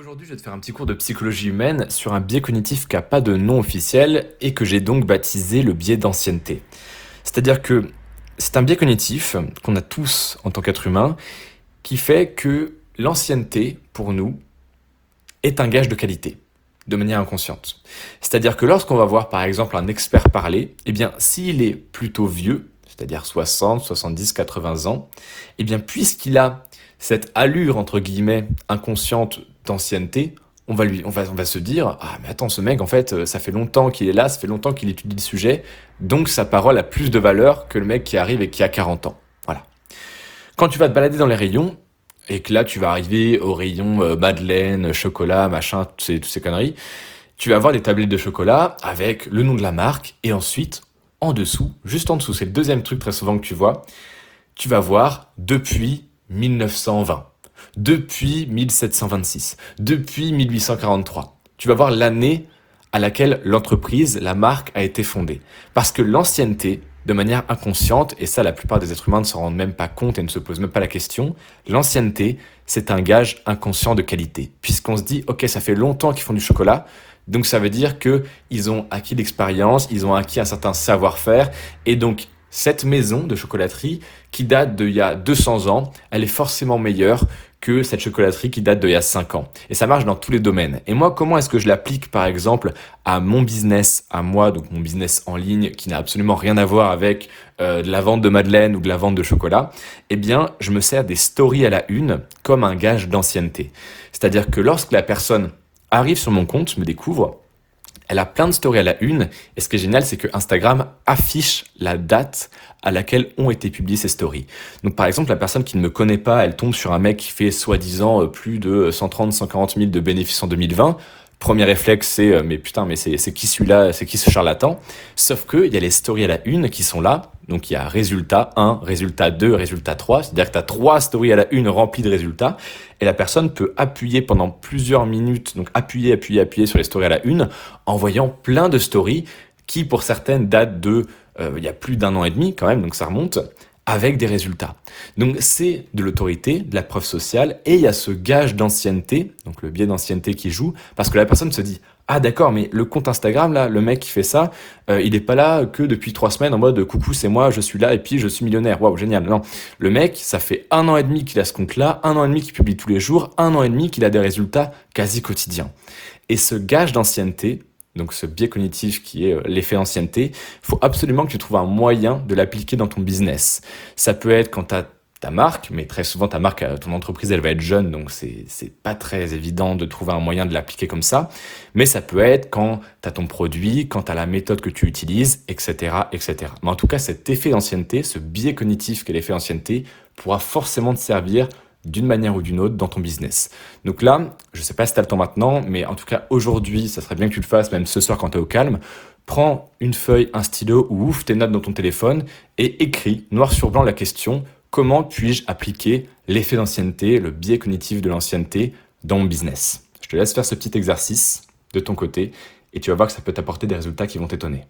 Aujourd'hui, je vais te faire un petit cours de psychologie humaine sur un biais cognitif qui n'a pas de nom officiel et que j'ai donc baptisé le biais d'ancienneté. C'est-à-dire que c'est un biais cognitif qu'on a tous en tant qu'être humain qui fait que l'ancienneté, pour nous, est un gage de qualité, de manière inconsciente. C'est-à-dire que lorsqu'on va voir par exemple un expert parler, eh bien s'il est plutôt vieux, c'est-à-dire 60, 70, 80 ans, eh bien puisqu'il a cette allure entre guillemets inconsciente d'ancienneté, on va, lui, on, va, on va se dire Ah, mais attends, ce mec, en fait, euh, ça fait longtemps qu'il est là, ça fait longtemps qu'il étudie le sujet, donc sa parole a plus de valeur que le mec qui arrive et qui a 40 ans. Voilà. Quand tu vas te balader dans les rayons, et que là, tu vas arriver au rayon euh, madeleine, chocolat, machin, toutes ces, toutes ces conneries, tu vas avoir des tablettes de chocolat avec le nom de la marque, et ensuite, en dessous, juste en dessous, c'est le deuxième truc très souvent que tu vois, tu vas voir depuis 1920 depuis 1726, depuis 1843. Tu vas voir l'année à laquelle l'entreprise, la marque a été fondée. Parce que l'ancienneté, de manière inconsciente, et ça la plupart des êtres humains ne s'en rendent même pas compte et ne se posent même pas la question, l'ancienneté, c'est un gage inconscient de qualité. Puisqu'on se dit, ok, ça fait longtemps qu'ils font du chocolat, donc ça veut dire qu'ils ont acquis l'expérience, ils ont acquis un certain savoir-faire, et donc cette maison de chocolaterie qui date d'il y a 200 ans, elle est forcément meilleure que cette chocolaterie qui date d'il y a 5 ans. Et ça marche dans tous les domaines. Et moi, comment est-ce que je l'applique par exemple à mon business, à moi, donc mon business en ligne qui n'a absolument rien à voir avec euh, de la vente de madeleine ou de la vente de chocolat? Eh bien, je me sers des stories à la une comme un gage d'ancienneté. C'est-à-dire que lorsque la personne arrive sur mon compte, me découvre, elle a plein de stories à la une. Et ce qui est génial, c'est que Instagram affiche la date à laquelle ont été publiées ces stories. Donc par exemple, la personne qui ne me connaît pas, elle tombe sur un mec qui fait soi-disant euh, plus de 130, 140 000 de bénéfices en 2020. Premier réflexe, c'est euh, mais putain, mais c'est qui celui-là, c'est qui ce charlatan? Sauf que il y a les stories à la une qui sont là. Donc il y a résultat 1, résultat 2, résultat 3. C'est-à-dire que tu as trois stories à la une remplies de résultats. Et la personne peut appuyer pendant plusieurs minutes, donc appuyer, appuyer, appuyer sur les stories à la une, en voyant plein de stories qui, pour certaines, datent de euh, il y a plus d'un an et demi quand même, donc ça remonte, avec des résultats. Donc c'est de l'autorité, de la preuve sociale, et il y a ce gage d'ancienneté, donc le biais d'ancienneté qui joue, parce que la personne se dit ah d'accord, mais le compte Instagram là, le mec qui fait ça, euh, il n'est pas là que depuis trois semaines en mode coucou c'est moi, je suis là et puis je suis millionnaire. Waouh génial. Non, le mec, ça fait un an et demi qu'il a ce compte là, un an et demi qu'il publie tous les jours, un an et demi qu'il a des résultats quasi quotidiens. Et ce gage d'ancienneté, donc ce biais cognitif qui est euh, l'effet ancienneté, faut absolument que tu trouves un moyen de l'appliquer dans ton business. Ça peut être quand tu as ta marque, mais très souvent ta marque, euh, ton entreprise, elle va être jeune, donc c'est c'est pas très évident de trouver un moyen de l'appliquer comme ça. Mais ça peut être quand tu as ton produit, quand tu as la méthode que tu utilises, etc., etc. Mais en tout cas, cet effet d'ancienneté, ce biais cognitif qu'est l'effet ancienneté, pourra forcément te servir d'une manière ou d'une autre dans ton business. Donc là, je sais pas si tu as le temps maintenant, mais en tout cas aujourd'hui, ça serait bien que tu le fasses, même ce soir quand tu es au calme. Prends une feuille, un stylo ou ouvre tes notes dans ton téléphone et écris noir sur blanc la question Comment puis-je appliquer l'effet d'ancienneté, le biais cognitif de l'ancienneté dans mon business? Je te laisse faire ce petit exercice de ton côté et tu vas voir que ça peut t'apporter des résultats qui vont t'étonner.